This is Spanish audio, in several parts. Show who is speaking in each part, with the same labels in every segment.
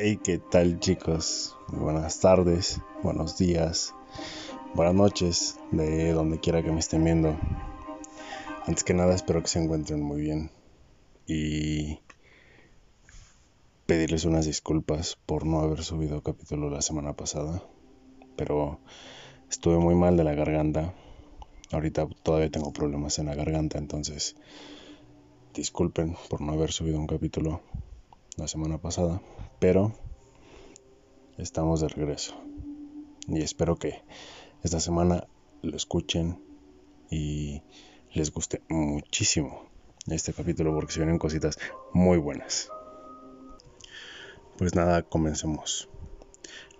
Speaker 1: Hey, ¿qué tal chicos? buenas tardes, buenos días, buenas noches, de donde quiera que me estén viendo. Antes que nada espero que se encuentren muy bien y pedirles unas disculpas por no haber subido capítulo la semana pasada, pero estuve muy mal de la garganta. Ahorita todavía tengo problemas en la garganta, entonces disculpen por no haber subido un capítulo la semana pasada, pero estamos de regreso. Y espero que esta semana lo escuchen y les guste muchísimo este capítulo porque se vienen cositas muy buenas. Pues nada, comencemos.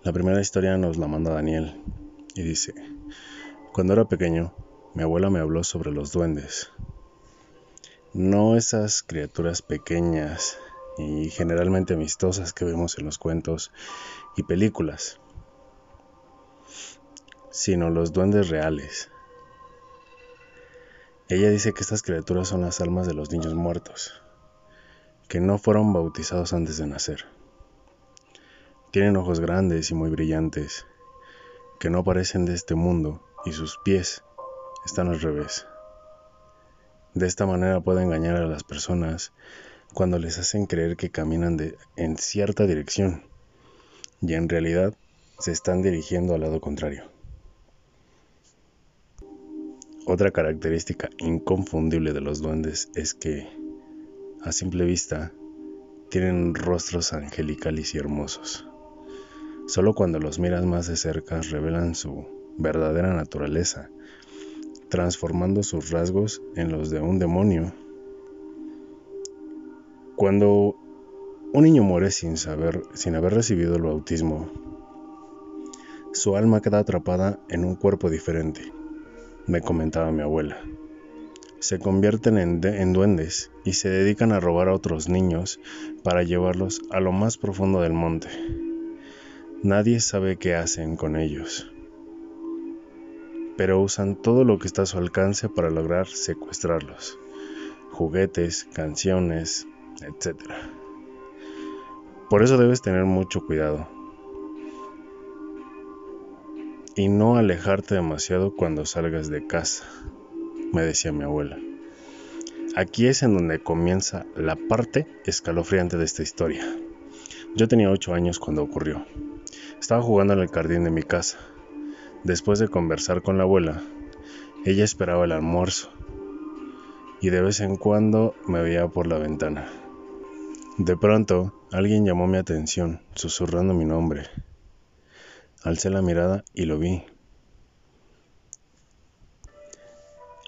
Speaker 1: La primera historia nos la manda Daniel y dice, cuando era pequeño, mi abuela me habló sobre los duendes. No esas criaturas pequeñas y generalmente amistosas que vemos en los cuentos y películas, sino los duendes reales. Ella dice que estas criaturas son las almas de los niños muertos, que no fueron bautizados antes de nacer. Tienen ojos grandes y muy brillantes, que no parecen de este mundo y sus pies están al revés. De esta manera puede engañar a las personas cuando les hacen creer que caminan de, en cierta dirección y en realidad se están dirigiendo al lado contrario. Otra característica inconfundible de los duendes es que, a simple vista, tienen rostros angelicales y hermosos. Solo cuando los miras más de cerca revelan su verdadera naturaleza, transformando sus rasgos en los de un demonio cuando un niño muere sin saber, sin haber recibido el bautismo, su alma queda atrapada en un cuerpo diferente, me comentaba mi abuela. Se convierten en, en, duendes y se dedican a robar a otros niños para llevarlos a lo más profundo del monte. Nadie sabe qué hacen con ellos, pero usan todo lo que está a su alcance para lograr secuestrarlos. Juguetes, canciones, etc. Por eso debes tener mucho cuidado y no alejarte demasiado cuando salgas de casa, me decía mi abuela. Aquí es en donde comienza la parte escalofriante de esta historia. Yo tenía 8 años cuando ocurrió. Estaba jugando en el jardín de mi casa. Después de conversar con la abuela, ella esperaba el almuerzo y de vez en cuando me veía por la ventana. De pronto, alguien llamó mi atención, susurrando mi nombre. Alcé la mirada y lo vi.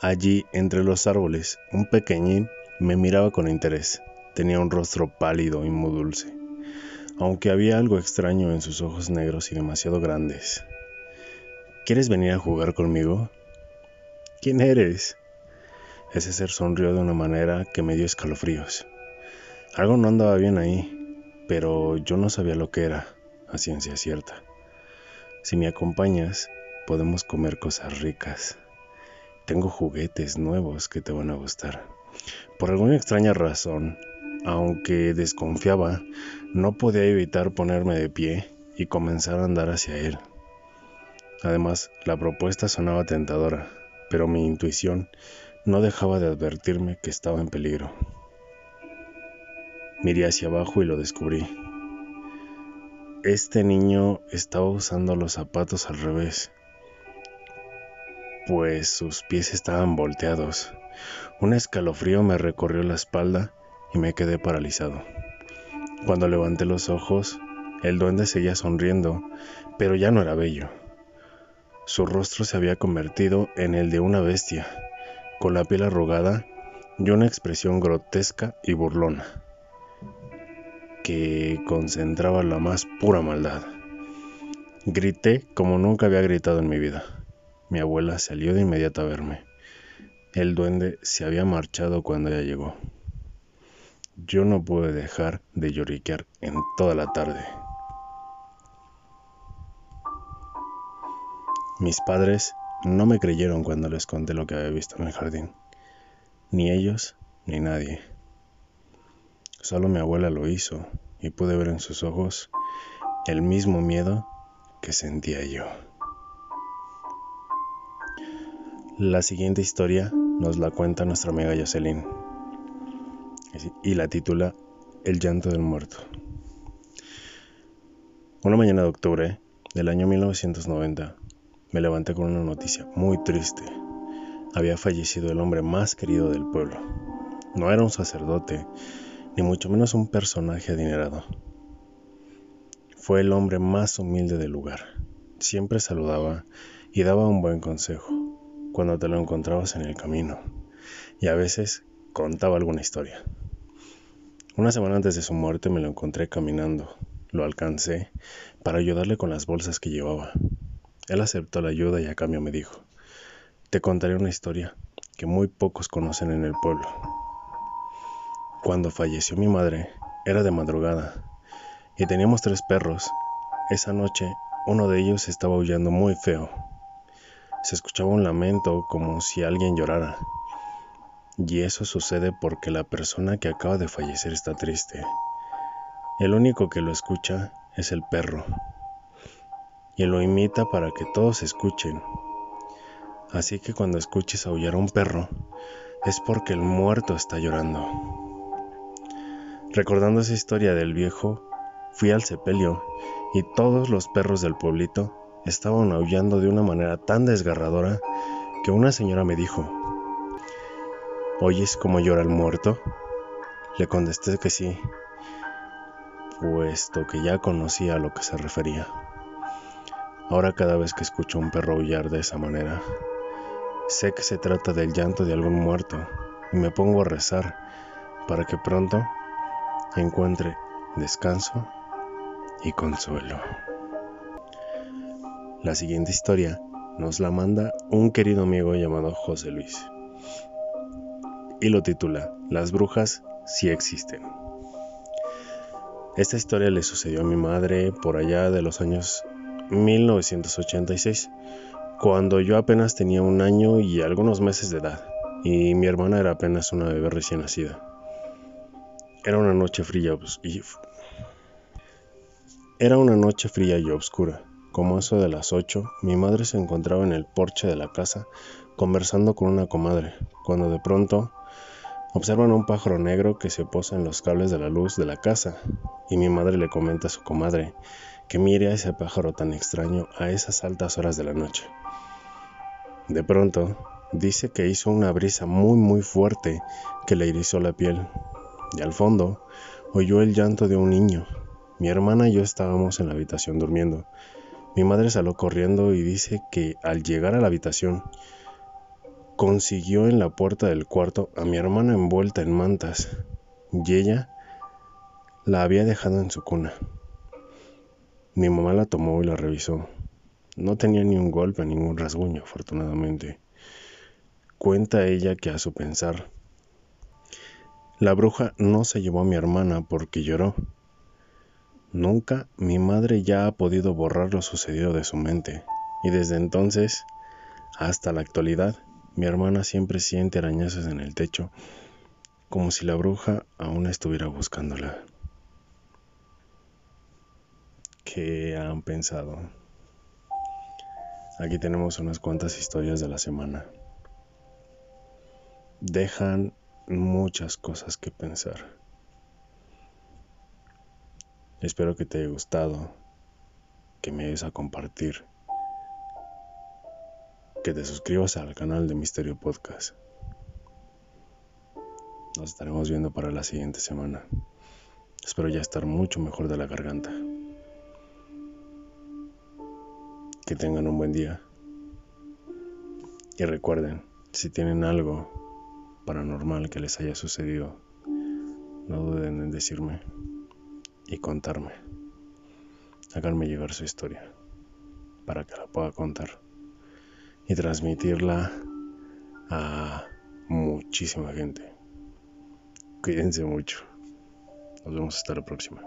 Speaker 1: Allí, entre los árboles, un pequeñín me miraba con interés. Tenía un rostro pálido y muy dulce, aunque había algo extraño en sus ojos negros y demasiado grandes. ¿Quieres venir a jugar conmigo? ¿Quién eres? Ese ser sonrió de una manera que me dio escalofríos. Algo no andaba bien ahí, pero yo no sabía lo que era, a ciencia cierta. Si me acompañas, podemos comer cosas ricas. Tengo juguetes nuevos que te van a gustar. Por alguna extraña razón, aunque desconfiaba, no podía evitar ponerme de pie y comenzar a andar hacia él. Además, la propuesta sonaba tentadora, pero mi intuición no dejaba de advertirme que estaba en peligro. Miré hacia abajo y lo descubrí. Este niño estaba usando los zapatos al revés, pues sus pies estaban volteados. Un escalofrío me recorrió la espalda y me quedé paralizado. Cuando levanté los ojos, el duende seguía sonriendo, pero ya no era bello. Su rostro se había convertido en el de una bestia, con la piel arrugada y una expresión grotesca y burlona que concentraba la más pura maldad. Grité como nunca había gritado en mi vida. Mi abuela salió de inmediato a verme. El duende se había marchado cuando ella llegó. Yo no pude dejar de lloriquear en toda la tarde. Mis padres no me creyeron cuando les conté lo que había visto en el jardín. Ni ellos, ni nadie. Solo mi abuela lo hizo y pude ver en sus ojos el mismo miedo que sentía yo. La siguiente historia nos la cuenta nuestra amiga Jocelyn y la titula El llanto del muerto. Una mañana de octubre del año 1990 me levanté con una noticia muy triste. Había fallecido el hombre más querido del pueblo. No era un sacerdote, ni mucho menos un personaje adinerado. Fue el hombre más humilde del lugar. Siempre saludaba y daba un buen consejo cuando te lo encontrabas en el camino y a veces contaba alguna historia. Una semana antes de su muerte me lo encontré caminando. Lo alcancé para ayudarle con las bolsas que llevaba. Él aceptó la ayuda y a cambio me dijo, te contaré una historia que muy pocos conocen en el pueblo. Cuando falleció mi madre, era de madrugada y teníamos tres perros. Esa noche uno de ellos estaba aullando muy feo. Se escuchaba un lamento como si alguien llorara. Y eso sucede porque la persona que acaba de fallecer está triste. El único que lo escucha es el perro. Y lo imita para que todos escuchen. Así que cuando escuches aullar a un perro, es porque el muerto está llorando. Recordando esa historia del viejo, fui al sepelio y todos los perros del pueblito estaban aullando de una manera tan desgarradora que una señora me dijo, ¿oyes cómo llora el muerto? Le contesté que sí, puesto que ya conocía a lo que se refería. Ahora cada vez que escucho a un perro aullar de esa manera, sé que se trata del llanto de algún muerto y me pongo a rezar para que pronto encuentre descanso y consuelo. La siguiente historia nos la manda un querido amigo llamado José Luis y lo titula Las brujas sí existen. Esta historia le sucedió a mi madre por allá de los años 1986, cuando yo apenas tenía un año y algunos meses de edad, y mi hermana era apenas una bebé recién nacida. Era una noche fría y... Era una noche fría y oscura. Como eso de las ocho, mi madre se encontraba en el porche de la casa conversando con una comadre, cuando de pronto observan un pájaro negro que se posa en los cables de la luz de la casa, y mi madre le comenta a su comadre que mire a ese pájaro tan extraño a esas altas horas de la noche. De pronto, dice que hizo una brisa muy muy fuerte que le irisó la piel y al fondo oyó el llanto de un niño. Mi hermana y yo estábamos en la habitación durmiendo. Mi madre salió corriendo y dice que al llegar a la habitación consiguió en la puerta del cuarto a mi hermana envuelta en mantas y ella la había dejado en su cuna. Mi mamá la tomó y la revisó. No tenía ni un golpe, ningún rasguño, afortunadamente. Cuenta ella que a su pensar la bruja no se llevó a mi hermana porque lloró. Nunca mi madre ya ha podido borrar lo sucedido de su mente, y desde entonces hasta la actualidad mi hermana siempre siente arañazos en el techo, como si la bruja aún estuviera buscándola. ¿Qué han pensado? Aquí tenemos unas cuantas historias de la semana. Dejan muchas cosas que pensar. Espero que te haya gustado, que me ayudes a compartir, que te suscribas al canal de Misterio Podcast. Nos estaremos viendo para la siguiente semana. Espero ya estar mucho mejor de la garganta. Que tengan un buen día. Y recuerden, si tienen algo paranormal que les haya sucedido, no duden en decirme y contarme. Háganme llegar su historia para que la pueda contar y transmitirla a muchísima gente. Cuídense mucho. Nos vemos hasta la próxima.